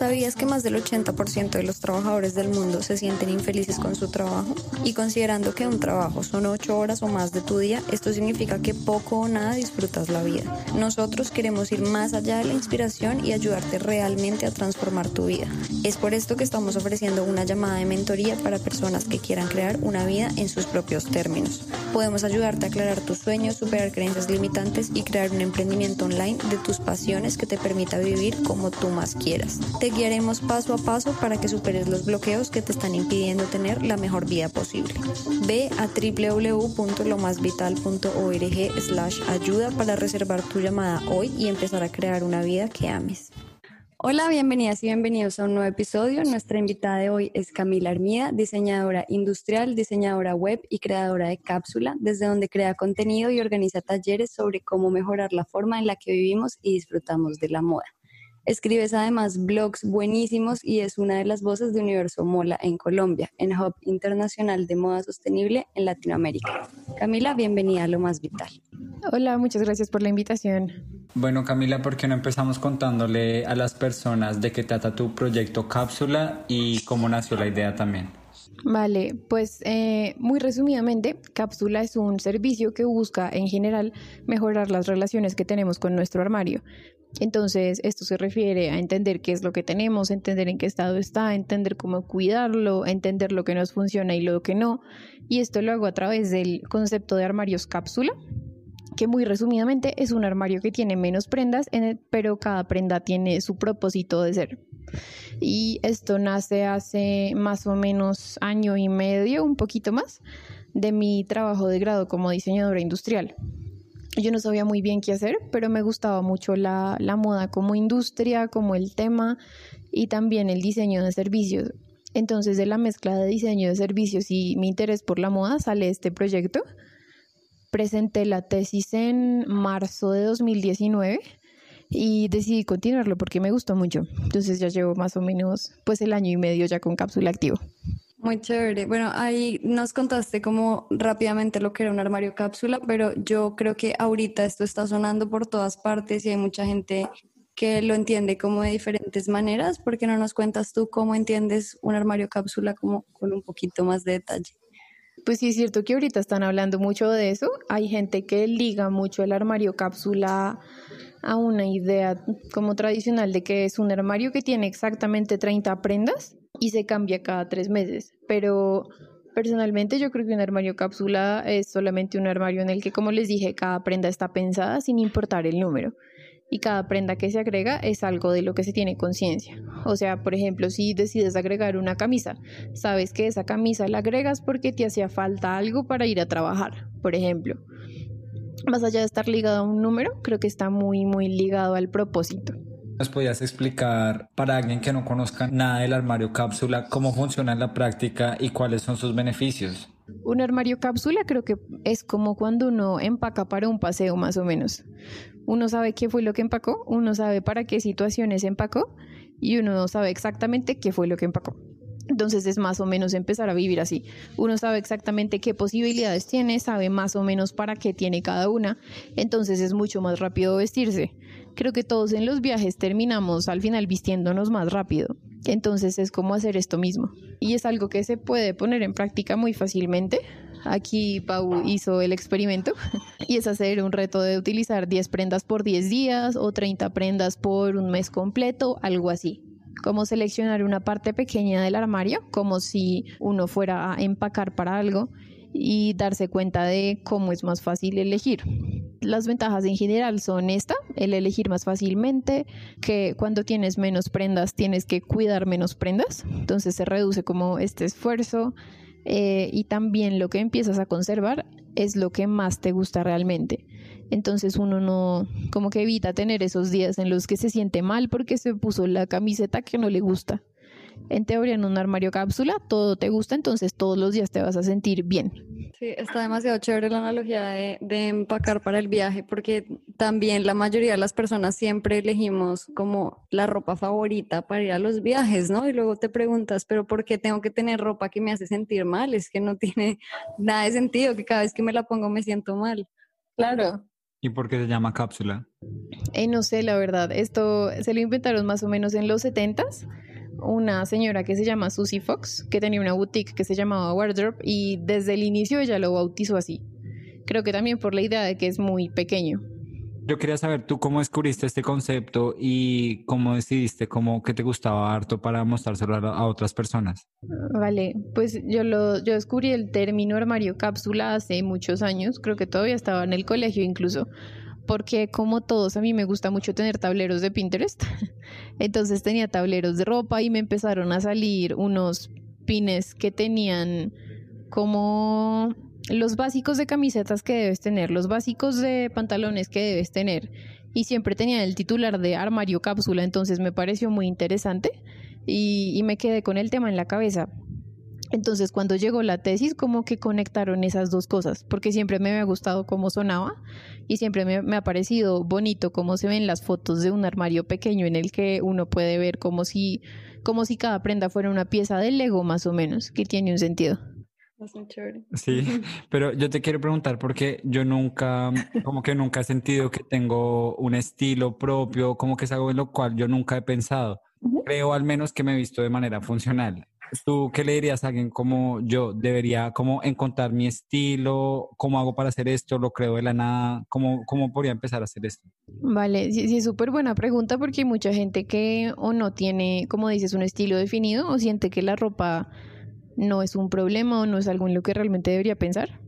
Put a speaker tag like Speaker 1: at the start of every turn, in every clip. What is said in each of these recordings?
Speaker 1: ¿Sabías que más del 80% de los trabajadores del mundo se sienten infelices con su trabajo? Y considerando que un trabajo son 8 horas o más de tu día, esto significa que poco o nada disfrutas la vida. Nosotros queremos ir más allá de la inspiración y ayudarte realmente a transformar tu vida. Es por esto que estamos ofreciendo una llamada de mentoría para personas que quieran crear una vida en sus propios términos. Podemos ayudarte a aclarar tus sueños, superar creencias limitantes y crear un emprendimiento online de tus pasiones que te permita vivir como tú más quieras. Te guiaremos paso a paso para que superes los bloqueos que te están impidiendo tener la mejor vida posible. Ve a www.lomasvital.org slash ayuda para reservar tu llamada hoy y empezar a crear una vida que ames. Hola, bienvenidas y bienvenidos a un nuevo episodio. Nuestra invitada de hoy es Camila Armida, diseñadora industrial, diseñadora web y creadora de Cápsula, desde donde crea contenido y organiza talleres sobre cómo mejorar la forma en la que vivimos y disfrutamos de la moda. Escribes además blogs buenísimos y es una de las voces de Universo Mola en Colombia, en Hub Internacional de Moda Sostenible en Latinoamérica. Camila, bienvenida a Lo Más Vital.
Speaker 2: Hola, muchas gracias por la invitación.
Speaker 3: Bueno, Camila, ¿por qué no empezamos contándole a las personas de qué trata tu proyecto Cápsula y cómo nació la idea también?
Speaker 2: Vale, pues eh, muy resumidamente, Cápsula es un servicio que busca en general mejorar las relaciones que tenemos con nuestro armario. Entonces, esto se refiere a entender qué es lo que tenemos, entender en qué estado está, entender cómo cuidarlo, entender lo que nos funciona y lo que no. Y esto lo hago a través del concepto de armarios cápsula, que muy resumidamente es un armario que tiene menos prendas, pero cada prenda tiene su propósito de ser. Y esto nace hace más o menos año y medio, un poquito más, de mi trabajo de grado como diseñadora industrial. Yo no sabía muy bien qué hacer, pero me gustaba mucho la, moda como industria, como el tema y también el diseño de servicios. Entonces de la mezcla de diseño de servicios y mi interés por la moda sale este proyecto. Presenté la tesis en marzo de 2019 y decidí continuarlo porque me gustó mucho. Entonces ya llevo más o menos pues el año y medio ya con cápsula activo.
Speaker 1: Muy chévere. Bueno, ahí nos contaste como rápidamente lo que era un armario cápsula, pero yo creo que ahorita esto está sonando por todas partes y hay mucha gente que lo entiende como de diferentes maneras. ¿Por qué no nos cuentas tú cómo entiendes un armario cápsula como con un poquito más de detalle?
Speaker 2: Pues sí es cierto que ahorita están hablando mucho de eso. Hay gente que liga mucho el armario cápsula a una idea como tradicional de que es un armario que tiene exactamente 30 prendas y se cambia cada tres meses. Pero personalmente yo creo que un armario cápsula es solamente un armario en el que, como les dije, cada prenda está pensada sin importar el número. Y cada prenda que se agrega es algo de lo que se tiene conciencia. O sea, por ejemplo, si decides agregar una camisa, sabes que esa camisa la agregas porque te hacía falta algo para ir a trabajar, por ejemplo. Más allá de estar ligado a un número, creo que está muy, muy ligado al propósito.
Speaker 3: ¿Nos podías explicar para alguien que no conozca nada del armario cápsula cómo funciona en la práctica y cuáles son sus beneficios?
Speaker 2: Un armario cápsula creo que es como cuando uno empaca para un paseo más o menos. Uno sabe qué fue lo que empacó, uno sabe para qué situaciones empacó y uno sabe exactamente qué fue lo que empacó. Entonces es más o menos empezar a vivir así. Uno sabe exactamente qué posibilidades tiene, sabe más o menos para qué tiene cada una. Entonces es mucho más rápido vestirse. Creo que todos en los viajes terminamos al final vistiéndonos más rápido. Entonces es como hacer esto mismo. Y es algo que se puede poner en práctica muy fácilmente. Aquí Pau hizo el experimento y es hacer un reto de utilizar 10 prendas por 10 días o 30 prendas por un mes completo, algo así como seleccionar una parte pequeña del armario, como si uno fuera a empacar para algo y darse cuenta de cómo es más fácil elegir. Las ventajas en general son esta, el elegir más fácilmente, que cuando tienes menos prendas tienes que cuidar menos prendas, entonces se reduce como este esfuerzo eh, y también lo que empiezas a conservar es lo que más te gusta realmente. Entonces uno no, como que evita tener esos días en los que se siente mal porque se puso la camiseta que no le gusta. En teoría, en un armario cápsula todo te gusta, entonces todos los días te vas a sentir bien.
Speaker 1: Sí, está demasiado chévere la analogía de, de, empacar para el viaje, porque también la mayoría de las personas siempre elegimos como la ropa favorita para ir a los viajes, ¿no? Y luego te preguntas, pero ¿por qué tengo que tener ropa que me hace sentir mal? Es que no tiene nada de sentido, que cada vez que me la pongo me siento mal.
Speaker 2: Claro.
Speaker 3: ¿Y por qué se llama cápsula?
Speaker 2: Eh, no sé, la verdad. Esto se lo inventaron más o menos en los 70s una señora que se llama Susie Fox, que tenía una boutique que se llamaba Wardrobe y desde el inicio ella lo bautizó así. Creo que también por la idea de que es muy pequeño.
Speaker 3: Yo quería saber tú cómo descubriste este concepto y cómo decidiste cómo que te gustaba harto para mostrárselo a, otras personas.
Speaker 2: Vale, pues yo lo yo descubrí el término armario cápsula hace muchos años, creo que todavía estaba en el colegio incluso, porque como todos a mí me gusta mucho tener tableros de Pinterest. Entonces tenía tableros de ropa y me empezaron a salir unos pines que tenían como los básicos de camisetas que debes tener, los básicos de pantalones que debes tener. Y siempre tenía el titular de armario cápsula, entonces me pareció muy interesante y, y me quedé con el tema en la cabeza. Entonces, cuando llegó la tesis, como que conectaron esas dos cosas, porque siempre me había gustado cómo sonaba y siempre me, ha parecido bonito cómo se ven las fotos de un armario pequeño en el que uno puede ver como si, como si cada prenda fuera una pieza de Lego, más o menos, que tiene un sentido.
Speaker 3: Sí, pero yo te quiero preguntar porque yo nunca, como que nunca he sentido que tengo un estilo propio, como que es algo en lo cual yo nunca he pensado. Creo al menos que me he visto de manera funcional. ¿Tú qué le dirías a alguien como yo? ¿Debería como encontrar mi estilo? ¿Cómo hago para hacer esto? ¿Lo creo de la nada? ¿Cómo, cómo podría empezar a hacer esto?
Speaker 2: Vale, sí, sí es súper buena pregunta porque hay mucha gente que o no tiene, como dices, un estilo definido o siente que la ropa no es un problema o no es algo en lo que realmente debería pensar.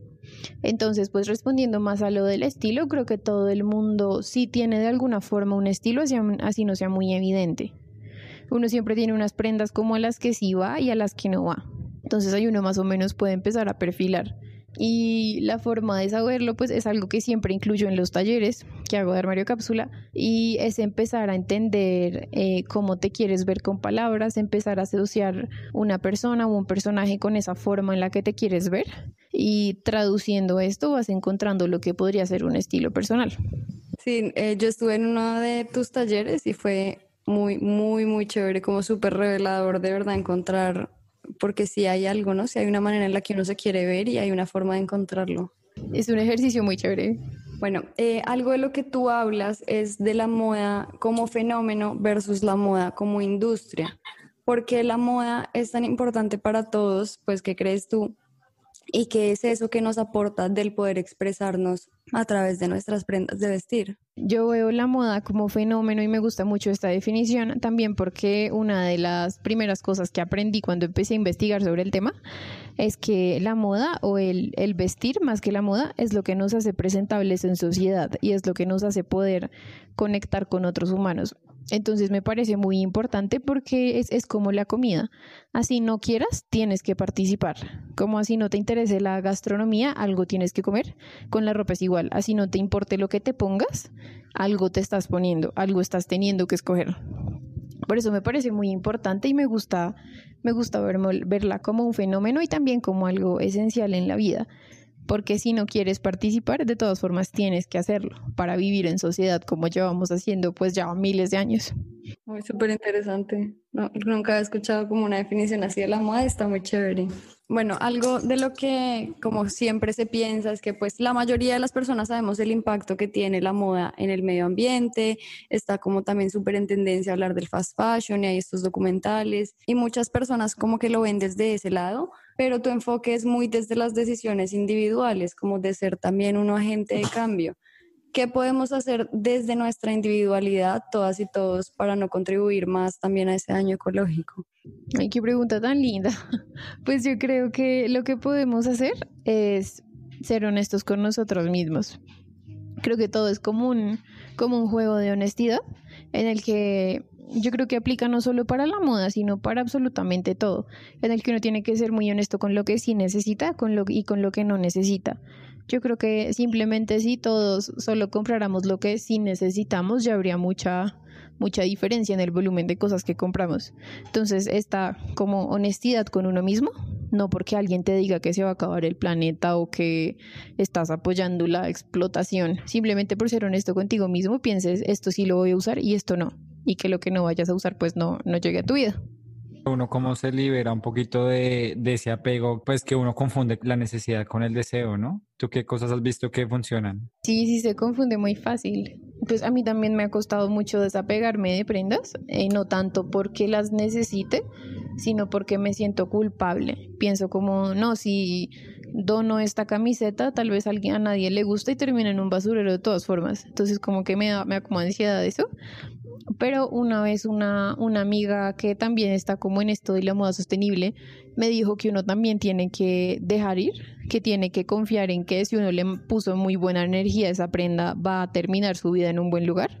Speaker 2: Entonces, pues respondiendo más a lo del estilo, creo que todo el mundo sí tiene de alguna forma un estilo, así no sea muy evidente uno siempre tiene unas prendas como a las que sí va y a las que no va. Entonces ahí uno más o menos puede empezar a perfilar. Y la forma de saberlo, pues es algo que siempre incluyo en los talleres que hago de armario cápsula y es empezar a entender eh, cómo te quieres ver con palabras, empezar a asociar una persona o un personaje con esa forma en la que te quieres ver y traduciendo esto vas encontrando lo que podría ser un estilo personal.
Speaker 1: Sí, eh, yo estuve en uno de tus talleres y fue muy, muy, muy chévere, como súper revelador de verdad encontrar, porque si hay algo, ¿no? Si hay una manera en la que uno se quiere ver y hay una forma de encontrarlo.
Speaker 2: Es un ejercicio muy chévere.
Speaker 1: Bueno, eh, algo de lo que tú hablas es de la moda como fenómeno versus la moda como industria. ¿Por qué la moda es tan importante para todos? Pues, ¿qué crees tú? ¿Y qué es eso que nos aporta del poder expresarnos a través de nuestras prendas de vestir?
Speaker 2: Yo veo la moda como fenómeno y me gusta mucho esta definición también porque una de las primeras cosas que aprendí cuando empecé a investigar sobre el tema es que la moda o el, el vestir más que la moda es lo que nos hace presentables en sociedad y es lo que nos hace poder conectar con otros humanos. Entonces me parece muy importante porque es, es, como la comida. Así no quieras, tienes que participar. Como así no te interese la gastronomía, algo tienes que comer. Con la ropa es igual. Así no te importe lo que te pongas, algo te estás poniendo, algo estás teniendo que escoger. Por eso me parece muy importante y me gusta, me gusta verla como un fenómeno y también como algo esencial en la vida porque si no quieres participar, de todas formas tienes que hacerlo para vivir en sociedad como llevamos haciendo pues ya miles de años.
Speaker 1: Muy súper interesante. nunca he escuchado como una definición así de la moda, está muy chévere. Bueno, algo de lo que como siempre se piensa es que pues la mayoría de las personas sabemos el impacto que tiene la moda en el medio ambiente, está como también súper en tendencia a hablar del fast fashion y hay estos documentales y muchas personas como que lo ven desde ese lado, pero tu enfoque es muy desde las decisiones individuales, como de ser también un agente de cambio. ¿Qué podemos hacer desde nuestra individualidad, todas y todos, para no contribuir más también a ese año ecológico?
Speaker 2: Ay, qué pregunta tan linda. Pues yo creo que lo que podemos hacer es ser honestos con nosotros mismos. Creo que todo es como un, como un juego de honestidad en el que yo creo que aplica no solo para la moda, sino para absolutamente todo, en el que uno tiene que ser muy honesto con lo que sí necesita con lo, y con lo que no necesita. Yo creo que simplemente si todos solo compráramos lo que sí necesitamos, ya habría mucha, mucha diferencia en el volumen de cosas que compramos. Entonces, esta como honestidad con uno mismo no porque alguien te diga que se va a acabar el planeta o que estás apoyando la explotación, simplemente por ser honesto contigo mismo, pienses esto sí lo voy a usar y esto no, y que lo que no vayas a usar pues no, no llegue a tu vida.
Speaker 3: Uno cómo se libera un poquito de, de ese apego, pues que uno confunde la necesidad con el deseo, ¿no? ¿Tú qué cosas has visto que funcionan?
Speaker 2: Sí, sí, se confunde muy fácil. Pues a mí también me ha costado mucho desapegarme de prendas, eh, no tanto porque las necesite, sino porque me siento culpable. Pienso como, no, si dono esta camiseta, tal vez a, alguien, a nadie le gusta y termina en un basurero de todas formas. Entonces como que me da, me da como ansiedad eso. Pero una vez una, una amiga que también está como en esto de la moda sostenible me dijo que uno también tiene que dejar ir, que tiene que confiar en que si uno le puso muy buena energía esa prenda va a terminar su vida en un buen lugar.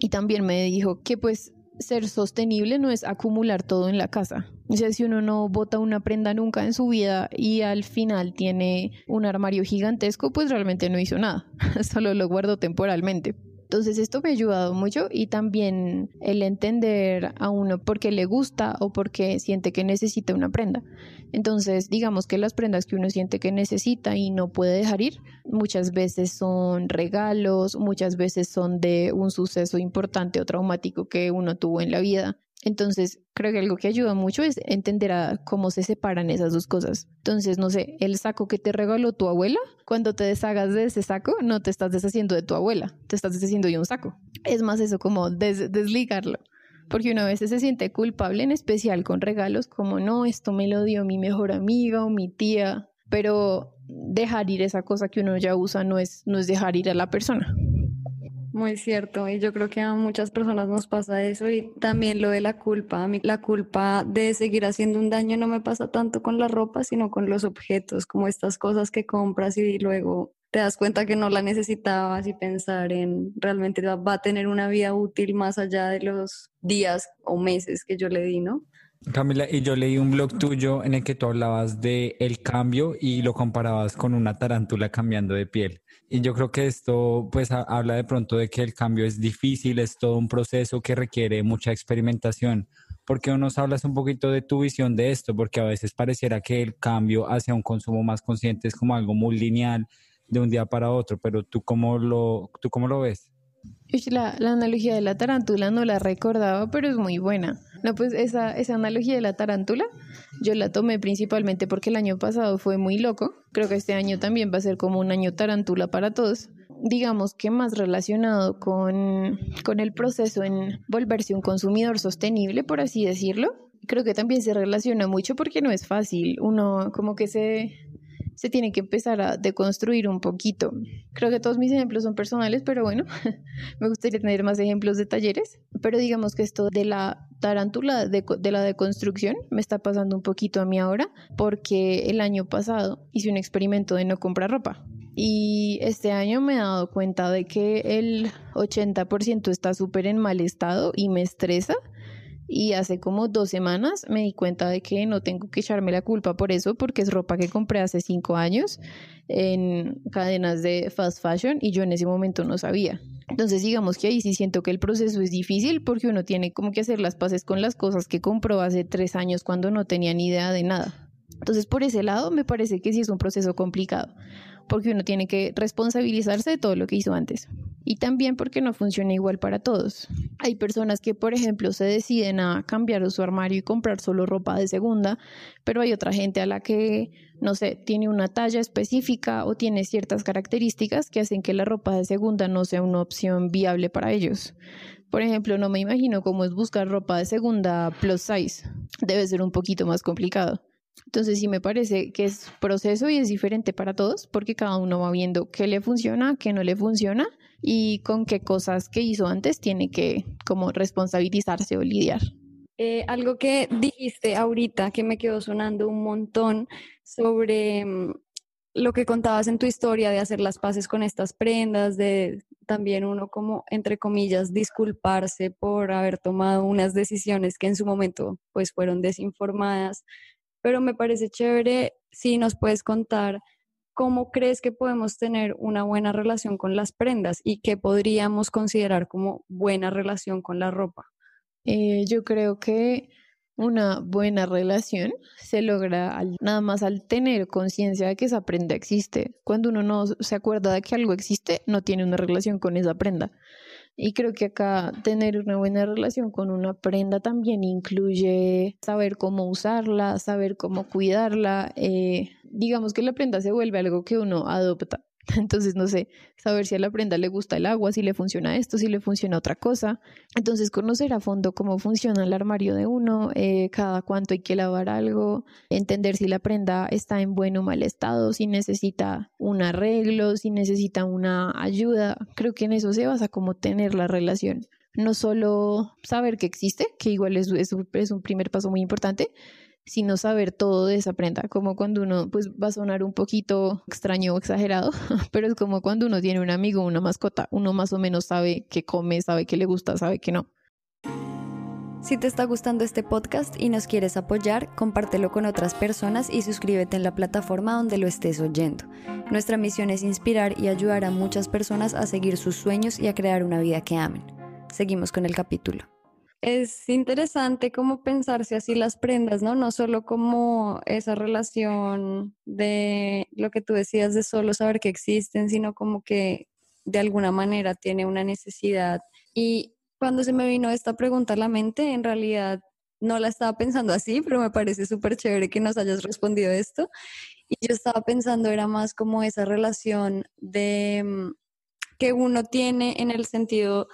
Speaker 2: Y también me dijo que pues ser sostenible no es acumular todo en la casa. O sea, si uno no bota una prenda nunca en su vida y al final tiene un armario gigantesco, pues realmente no hizo nada, solo lo guardo temporalmente. Entonces esto me ha ayudado mucho y también el entender a uno por qué le gusta o por qué siente que necesita una prenda. Entonces digamos que las prendas que uno siente que necesita y no puede dejar ir, muchas veces son regalos, muchas veces son de un suceso importante o traumático que uno tuvo en la vida. Entonces, creo que algo que ayuda mucho es entender cómo se separan esas dos cosas. Entonces, no sé, el saco que te regaló tu abuela, cuando te deshagas de ese saco, no te estás deshaciendo de tu abuela, te estás deshaciendo de un saco. Es más eso, como desligarlo. Porque uno a veces se siente culpable, en especial con regalos, como no, esto me lo dio mi mejor amiga o mi tía, pero dejar ir esa cosa que uno ya usa no es, no es dejar ir a la persona.
Speaker 1: Muy cierto, y yo creo que a muchas personas nos pasa eso y también lo de la culpa. A mí la culpa de seguir haciendo un daño no me pasa tanto con la ropa, sino con los objetos, como estas cosas que compras y luego te das cuenta que no la necesitabas y pensar en realmente va a tener una vida útil más allá de los días o meses que yo le di, ¿no?
Speaker 3: Camila, y yo leí un blog tuyo en el que tú hablabas de el cambio y lo comparabas con una tarántula cambiando de piel. Y yo creo que esto pues habla de pronto de que el cambio es difícil, es todo un proceso que requiere mucha experimentación. ¿Por qué no nos hablas un poquito de tu visión de esto? Porque a veces pareciera que el cambio hacia un consumo más consciente es como algo muy lineal de un día para otro, pero tú cómo lo, tú cómo lo ves?
Speaker 2: La, la analogía de la tarántula no la recordaba, pero es muy buena. No, pues esa, esa analogía de la tarántula yo la tomé principalmente porque el año pasado fue muy loco. Creo que este año también va a ser como un año tarántula para todos. Digamos que más relacionado con, con el proceso en volverse un consumidor sostenible, por así decirlo. Creo que también se relaciona mucho porque no es fácil. Uno como que se se tiene que empezar a deconstruir un poquito. Creo que todos mis ejemplos son personales, pero bueno, me gustaría tener más ejemplos de talleres. Pero digamos que esto de la tarántula de, de, la deconstrucción me está pasando un poquito a mí ahora, porque el año pasado hice un experimento de no comprar ropa. Y este año me he dado cuenta de que el 80% está súper en mal estado y me estresa y hace como dos semanas me di cuenta de que no tengo que echarme la culpa por eso porque es ropa que compré hace cinco años en cadenas de fast fashion y yo en ese momento no sabía. Entonces digamos que ahí sí siento que el proceso es difícil porque uno tiene como que hacer las paces con las cosas que compró hace tres años cuando no tenía ni idea de nada. Entonces por ese lado me parece que sí es un proceso complicado porque uno tiene que responsabilizarse de todo lo que hizo antes. Y también porque no funciona igual para todos. Hay personas que, por ejemplo, se deciden a cambiar su armario y comprar solo ropa de segunda, pero hay otra gente a la que, no sé, tiene una talla específica o tiene ciertas características que hacen que la ropa de segunda no sea una opción viable para ellos. Por ejemplo, no me imagino cómo es buscar ropa de segunda plus size. Debe ser un poquito más complicado. Entonces sí me parece que es proceso y es diferente para todos porque cada uno va viendo qué le funciona, qué no le funciona y con qué cosas que hizo antes tiene que como responsabilizarse o lidiar.
Speaker 1: Eh, algo que dijiste ahorita que me quedó sonando un montón sobre mm, lo que contabas en tu historia de hacer las paces con estas prendas, de también uno como, entre comillas, disculparse por haber tomado unas decisiones que en su momento pues fueron desinformadas pero me parece chévere si nos puedes contar cómo crees que podemos tener una buena relación con las prendas y qué podríamos considerar como buena relación con la ropa.
Speaker 2: Eh, yo creo que una buena relación se logra nada más al tener conciencia de que esa prenda existe. Cuando uno no se acuerda de que algo existe, no tiene una relación con esa prenda. Y creo que acá tener una buena relación con una prenda también incluye saber cómo usarla, saber cómo cuidarla. Eh, digamos que la prenda se vuelve algo que uno adopta Entonces, no sé, saber si a la prenda le gusta el agua, si le funciona esto, si le funciona otra cosa. Entonces, conocer a fondo cómo funciona el armario de uno, eh, cada cuánto hay que lavar algo, entender si la prenda está en buen o mal estado, si necesita un arreglo, si necesita una ayuda. Creo que en eso se basa como tener la relación. No solo saber que existe, que igual es, es un primer paso muy importante, sino saber todo de esa prenda, como cuando uno, pues va a sonar un poquito extraño o exagerado, pero es como cuando uno tiene un amigo, una mascota, uno más o menos sabe qué come, sabe qué le gusta, sabe qué no.
Speaker 4: Si te está gustando este podcast y nos quieres apoyar, compártelo con otras personas y suscríbete en la plataforma donde lo estés oyendo. Nuestra misión es inspirar y ayudar a muchas personas a seguir sus sueños y a crear una vida que amen. Seguimos con el capítulo
Speaker 1: es interesante como pensarse así las prendas, ¿no? No solo como esa relación de lo que tú decías de solo saber que existen, sino como que de alguna manera tiene una necesidad. Y cuando se me vino esta pregunta a la mente, en realidad no la estaba pensando así, pero me parece súper chévere que nos hayas respondido esto. Y yo estaba pensando, era más como esa relación de mm, que uno tiene en el sentido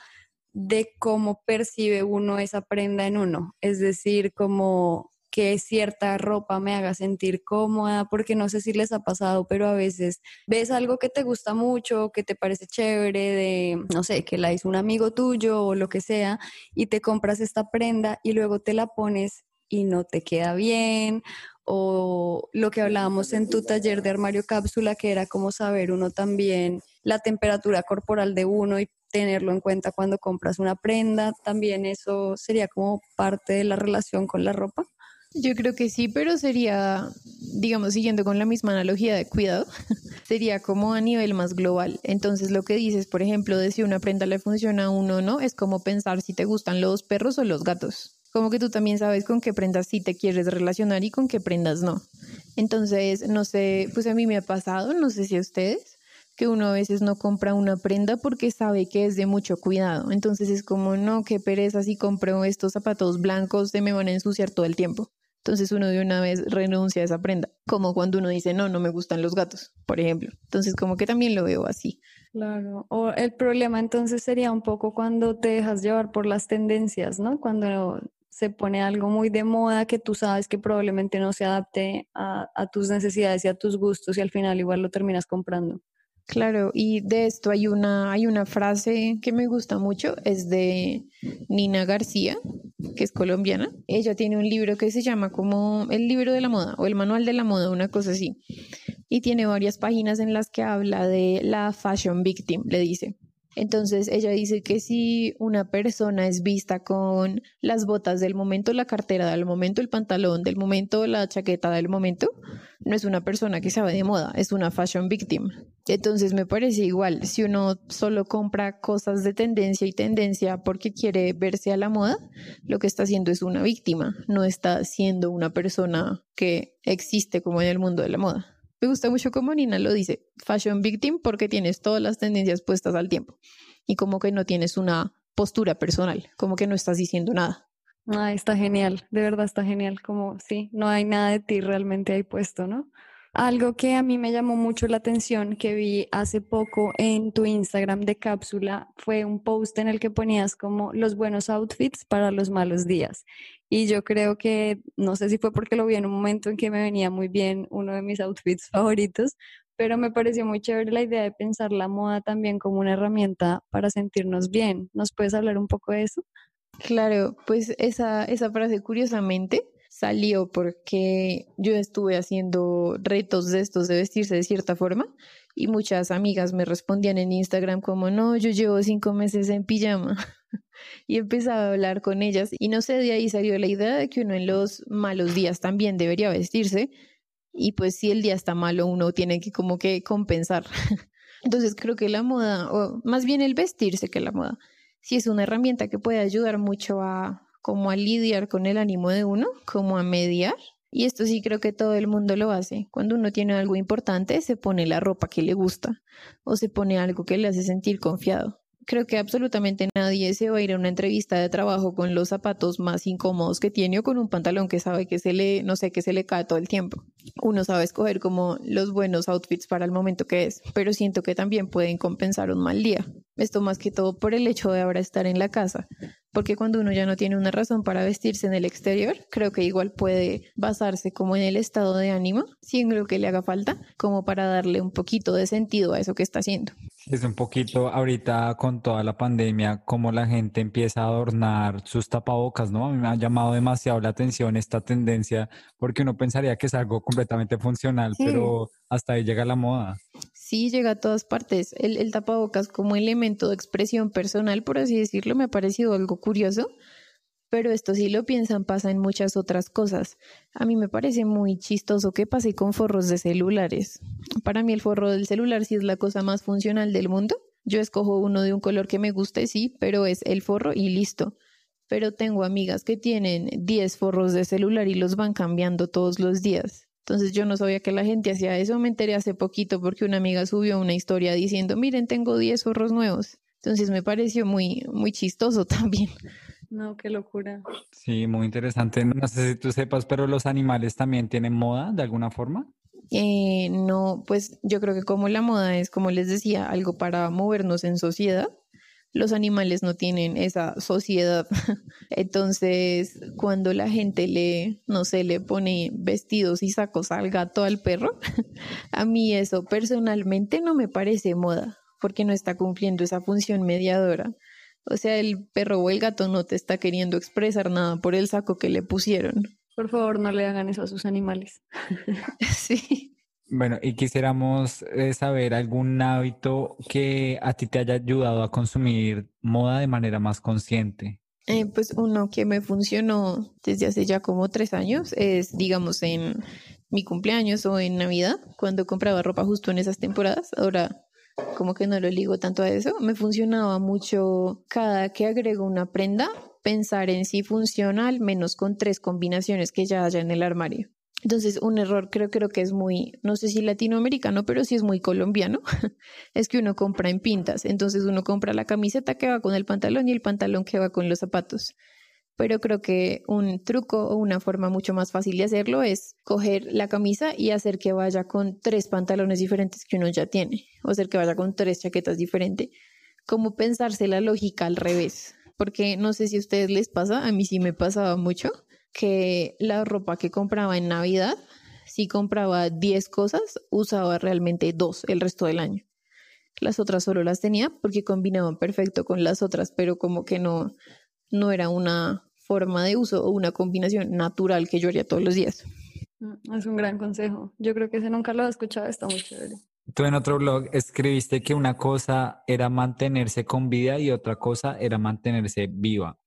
Speaker 1: de cómo percibe uno esa prenda en uno. Es decir, como que cierta ropa me haga sentir cómoda, porque no sé si les ha pasado, pero a veces ves algo que te gusta mucho, que te parece chévere, de, no sé, que la hizo un amigo tuyo o lo que sea, y te compras esta prenda y luego te la pones y no te queda bien, o lo que hablábamos en tu taller de armario cápsula, que era como saber uno también la temperatura corporal de uno y tenerlo en cuenta cuando compras una prenda. También eso sería como parte de la relación con la ropa.
Speaker 2: Yo creo que sí, pero sería, digamos, siguiendo con la misma analogía de cuidado, sería como a nivel más global. Entonces, lo que dices, por ejemplo, de si una prenda le funciona a uno o no, es como pensar si te gustan los perros o los gatos. Como que tú también sabes con qué prendas sí te quieres relacionar y con qué prendas no. Entonces, no sé, pues a mí me ha pasado, no sé si a ustedes, que uno a veces no compra una prenda porque sabe que es de mucho cuidado. Entonces es como, no, qué pereza si compro estos zapatos blancos, se me van a ensuciar todo el tiempo. Entonces uno de una vez renuncia a esa prenda, como cuando uno dice, no, no me gustan los gatos, por ejemplo. Entonces como que también lo veo así.
Speaker 1: Claro, o el problema entonces sería un poco cuando te dejas llevar por las tendencias, ¿no? Cuando se pone algo muy de moda que tú sabes que probablemente no se adapte a, tus necesidades y a tus gustos y al final igual lo terminas comprando.
Speaker 2: Claro, y de esto hay una, hay una frase que me gusta mucho, es de Nina García, que es colombiana. Ella tiene un libro que se llama como el libro de la moda o el manual de la moda, una cosa así. Y tiene varias páginas en las que habla de la fashion victim, le dice. Entonces ella dice que si una persona es vista con las botas del momento, la cartera del momento, el pantalón del momento, la chaqueta del momento, no es una persona que sabe de moda, es una fashion victim. Entonces me parece igual, si uno solo compra cosas de tendencia y tendencia porque quiere verse a la moda, lo que está haciendo es una víctima, no está siendo una persona que existe como en el mundo de la moda. Me gusta mucho como Nina lo dice, fashion victim porque tienes todas las tendencias puestas al tiempo y como que no tienes una postura personal, como que no estás diciendo nada.
Speaker 1: Ah, está genial, de verdad está genial, como sí, no hay nada de ti realmente ahí puesto, ¿no? Algo que a mí me llamó mucho la atención que vi hace poco en tu Instagram de cápsula fue un post en el que ponías como los buenos outfits para los malos días. Y yo creo que, no sé si fue porque lo vi en un momento en que me venía muy bien uno de mis outfits favoritos, pero me pareció muy chévere la idea de pensar la moda también como una herramienta para sentirnos bien. ¿Nos puedes hablar un poco de eso?
Speaker 2: Claro, pues esa, esa frase curiosamente salió porque yo estuve haciendo retos de estos de vestirse de cierta forma y muchas amigas me respondían en Instagram como, no, yo llevo cinco meses en pijama. y empezaba a hablar con ellas y no sé, de ahí salió la idea de que uno en los malos días también debería vestirse y pues si el día está malo uno tiene que como que compensar. Entonces creo que la moda, o más bien el vestirse que la moda, sí es una herramienta que puede ayudar mucho a como a lidiar con el ánimo de uno, como a mediar. Y esto sí creo que todo el mundo lo hace. Cuando uno tiene algo importante, se pone la ropa que le gusta o se pone algo que le hace sentir confiado creo que absolutamente nadie se va a ir a una entrevista de trabajo con los zapatos más incómodos que tiene o con un pantalón que sabe que se le, no sé, que se le cae todo el tiempo. Uno sabe escoger como los buenos outfits para el momento que es, pero siento que también pueden compensar un mal día. Esto más que todo por el hecho de ahora estar en la casa, porque cuando uno ya no tiene una razón para vestirse en el exterior, creo que igual puede basarse como en el estado de ánimo, sin lo que le haga falta, como para darle un poquito de sentido a eso que está haciendo.
Speaker 3: Es un poquito ahorita con toda la pandemia, como la gente empieza a adornar sus tapabocas, ¿no? A mí me ha llamado demasiado la atención esta tendencia, porque uno pensaría que es algo completamente funcional, pero hasta ahí llega la moda.
Speaker 2: Sí, llega a todas partes. El, el tapabocas como elemento de expresión personal, por así decirlo, me ha parecido algo curioso pero esto si lo piensan pasa en muchas otras cosas. A mí me parece muy chistoso que pase con forros de celulares. Para mí el forro del celular sí es la cosa más funcional del mundo. Yo escojo uno de un color que me guste, sí, pero es el forro y listo. Pero tengo amigas que tienen 10 forros de celular y los van cambiando todos los días. Entonces yo no sabía que la gente hacía eso, me enteré hace poquito porque una amiga subió una historia diciendo, miren, tengo 10 forros nuevos. Entonces me pareció muy, muy chistoso también.
Speaker 1: No, qué locura.
Speaker 3: Sí, muy interesante. No sé si tú sepas, pero los animales también tienen moda de alguna forma.
Speaker 2: Eh, no, pues yo creo que como la moda es, como les decía, algo para movernos en sociedad, los animales no tienen esa sociedad. Entonces, cuando la gente le, no sé, le pone vestidos y sacos al gato, al perro, a mí eso personalmente no me parece moda, porque no está cumpliendo esa función mediadora. O sea, el perro o el gato no te está queriendo expresar nada por el saco que le pusieron.
Speaker 1: Por favor, no le hagan eso a sus animales.
Speaker 2: sí.
Speaker 3: Bueno, y quisiéramos eh, saber algún hábito que a ti te haya ayudado a consumir moda de manera más consciente.
Speaker 2: Eh, pues uno que me funcionó desde hace ya como tres años es, digamos, en mi cumpleaños o en Navidad, cuando compraba ropa justo en esas temporadas. Ahora como que no lo ligo tanto a eso. Me funcionaba mucho cada que agrego una prenda, pensar en si funciona al menos con tres combinaciones que ya haya en el armario. Entonces, un error creo, creo que es muy, no sé si latinoamericano, pero sí es muy colombiano, es que uno compra en pintas. Entonces uno compra la camiseta que va con el pantalón y el pantalón que va con los zapatos. Pero creo que un truco o una forma mucho más fácil de hacerlo es coger la camisa y hacer que vaya con tres pantalones diferentes que uno ya tiene, o hacer que vaya con tres chaquetas diferentes, como pensarse la lógica al revés, porque no sé si a ustedes les pasa, a mí sí me pasaba mucho, que la ropa que compraba en Navidad, si compraba 10 cosas, usaba realmente dos el resto del año. Las otras solo las tenía porque combinaban perfecto con las otras, pero como que no, no era una forma de uso o una combinación natural que yo haría todos los días.
Speaker 1: Mm, es un gran consejo. Yo creo que ese nunca lo he escuchado, está muy chévere.
Speaker 3: Tú en otro blog escribiste que una cosa era mantenerse con vida y otra cosa era mantenerse viva.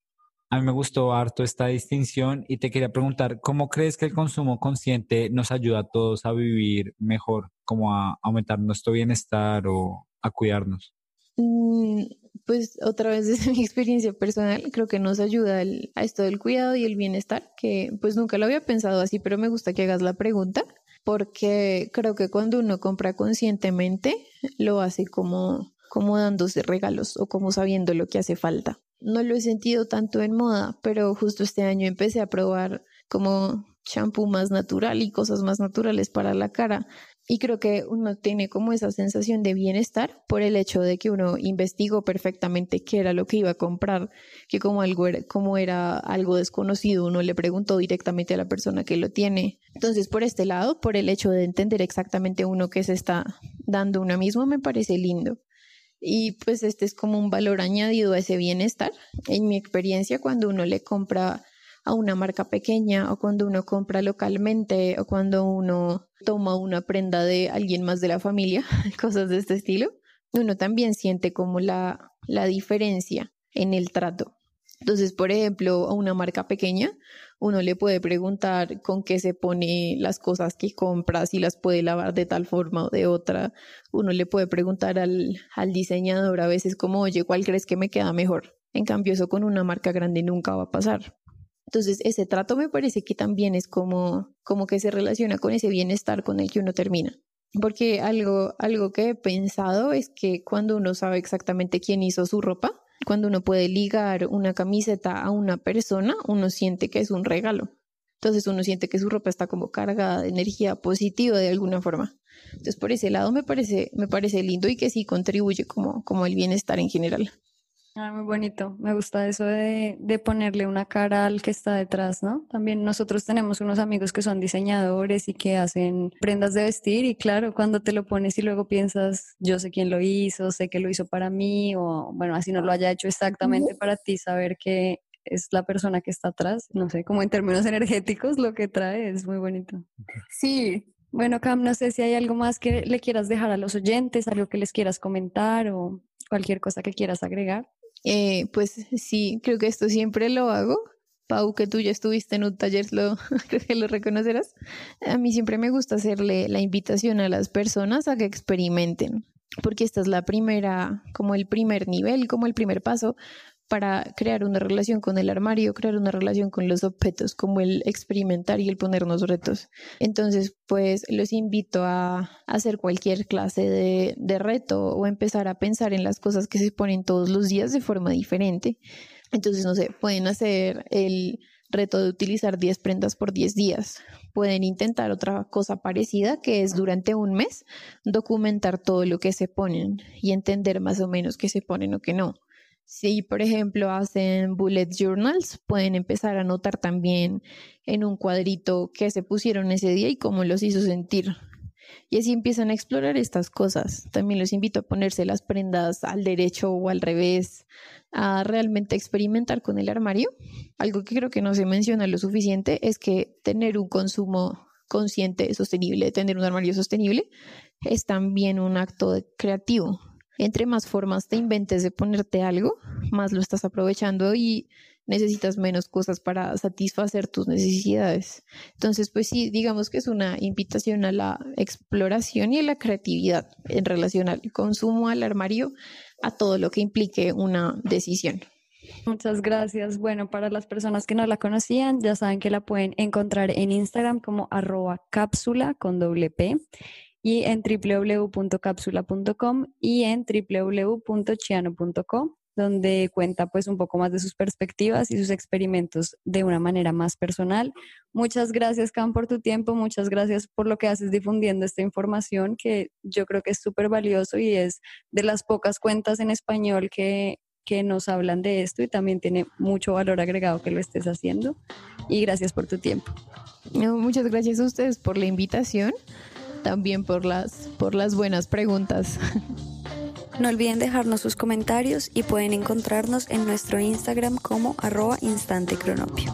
Speaker 3: A mí me gustó harto esta distinción y te quería preguntar, ¿cómo crees que el consumo consciente nos ayuda a todos a vivir mejor, como a aumentar nuestro bienestar o a cuidarnos?
Speaker 2: Mm, pues otra vez desde mi experiencia personal, creo que nos ayuda a esto del cuidado y el bienestar, que pues nunca lo había pensado así, pero me gusta que hagas la pregunta, porque creo que cuando uno compra conscientemente, lo hace como, como dándose regalos o como sabiendo lo que hace falta. No lo he sentido tanto en moda, pero justo este año empecé a probar como champú más natural y cosas más naturales para la cara. Y creo que uno tiene como esa sensación de bienestar por el hecho de que uno investigó perfectamente qué era lo que iba a comprar, que como algo era, como era algo desconocido, uno le preguntó directamente a la persona que lo tiene. Entonces, por este lado, por el hecho de entender exactamente uno que se está dando uno mismo, me parece lindo. Y pues este es como un valor añadido a ese bienestar. En mi experiencia, cuando uno le compra a una marca pequeña o cuando uno compra localmente o cuando uno toma una prenda de alguien más de la familia, cosas de este estilo, uno también siente como la, la diferencia en el trato. Entonces, por ejemplo, a una marca pequeña, uno le puede preguntar con qué se pone las cosas que compra, si las puede lavar de tal forma o de otra. Uno le puede preguntar al, al diseñador a veces como, oye, ¿cuál crees que me queda mejor? En cambio, eso con una marca grande nunca va a pasar Entonces, ese trato me parece que también es como, como que se relaciona con ese bienestar con el que uno termina. Porque algo, algo que he pensado es que cuando uno sabe exactamente quién hizo su ropa, cuando uno puede ligar una camiseta a una persona, uno siente que es un regalo. Entonces uno siente que su ropa está como cargada de energía positiva de alguna forma. Entonces por ese lado me parece, me parece lindo y que sí contribuye como, como el bienestar en general.
Speaker 1: Ah, muy bonito. Me gusta eso de, de, ponerle una cara al que está detrás, ¿no? También nosotros tenemos unos amigos que son diseñadores y que hacen prendas de vestir y claro, cuando te lo pones y luego piensas, yo sé quién lo hizo, sé que lo hizo para mí o bueno, así no lo haya hecho exactamente para ti, saber que es la persona que está atrás, no sé, como en términos energéticos lo que trae es muy bonito. Sí, bueno, Cam, no sé si hay algo más que le quieras dejar a los oyentes, algo que les quieras comentar o cualquier cosa que quieras agregar.
Speaker 2: Eh, pues sí, creo que esto siempre lo hago. Pau, que tú ya estuviste en un taller, lo, creo que lo reconocerás. A mí siempre me gusta hacerle la invitación a las personas a que experimenten, porque esta es la primera, como el primer nivel, como el primer paso para crear una relación con el armario, crear una relación con los objetos, como el experimentar y el ponernos retos. Entonces, pues los invito a hacer cualquier clase de, reto o empezar a pensar en las cosas que se ponen todos los días de forma diferente. Entonces, no sé, pueden hacer el reto de utilizar 10 prendas por 10 días. Pueden intentar otra cosa parecida, que es durante un mes documentar todo lo que se ponen y entender más o menos qué se ponen o qué no. Si, por ejemplo, hacen bullet journals, pueden empezar a anotar también en un cuadrito qué se pusieron ese día y cómo los hizo sentir. Y así empiezan a explorar estas cosas. También los invito a ponerse las prendas al derecho o al revés, a realmente experimentar con el armario. Algo que creo que no se menciona lo suficiente es que tener un consumo consciente, sostenible, tener un armario sostenible, es también un acto creativo entre más formas te inventes de ponerte algo, más lo estás aprovechando y necesitas menos cosas para satisfacer tus necesidades. Entonces, pues sí, digamos que es una invitación a la exploración y a la creatividad en relación al consumo, al armario, a todo lo que implique una decisión.
Speaker 1: Muchas gracias. Bueno, para las personas que no la conocían, ya saben que la pueden encontrar en Instagram como arroba cápsula con doble P y en www.capsula.com y en www.chiano.com donde cuenta pues un poco más de sus perspectivas y sus experimentos de una manera más personal. Muchas gracias, Cam, por tu tiempo, muchas gracias por lo que haces difundiendo esta información que yo creo que es súper valioso y es de las pocas cuentas en español que, que nos hablan de esto y también tiene mucho valor agregado que lo estés haciendo. Y gracias por tu tiempo.
Speaker 2: muchas gracias a ustedes por la invitación también por las, por las buenas preguntas.
Speaker 4: No olviden dejarnos sus comentarios y pueden encontrarnos en nuestro Instagram como arroba instantecronopio.